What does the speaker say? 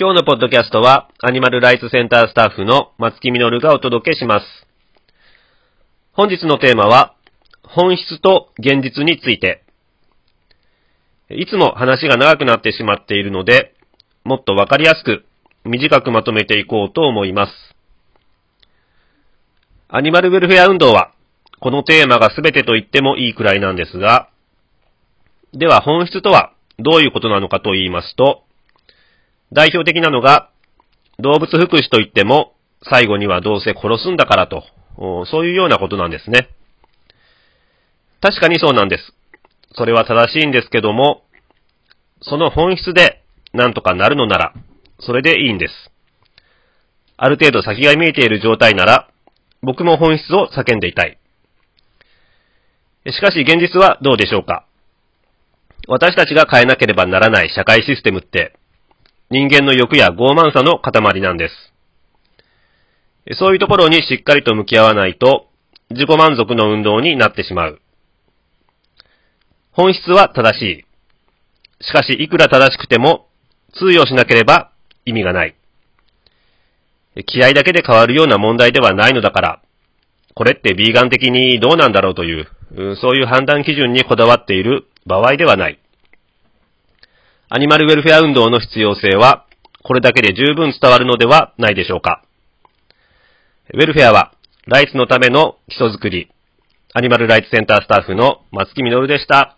今日のポッドキャストは、アニマルライツセンタースタッフの松木みのるがお届けします。本日のテーマは、本質と現実について。いつも話が長くなってしまっているので、もっとわかりやすく、短くまとめていこうと思います。アニマルウェルフェア運動は、このテーマが全てと言ってもいいくらいなんですが、では本質とはどういうことなのかと言いますと、代表的なのが、動物福祉といっても、最後にはどうせ殺すんだからと、そういうようなことなんですね。確かにそうなんです。それは正しいんですけども、その本質で何とかなるのなら、それでいいんです。ある程度先が見えている状態なら、僕も本質を叫んでいたい。しかし現実はどうでしょうか私たちが変えなければならない社会システムって、人間の欲や傲慢さの塊なんです。そういうところにしっかりと向き合わないと、自己満足の運動になってしまう。本質は正しい。しかし、いくら正しくても、通用しなければ意味がない。気合だけで変わるような問題ではないのだから、これってビーガン的にどうなんだろうという、そういう判断基準にこだわっている場合ではない。アニマルウェルフェア運動の必要性は、これだけで十分伝わるのではないでしょうか。ウェルフェアは、ライツのための基礎づくり、アニマルライツセンタースタッフの松木みのるでした。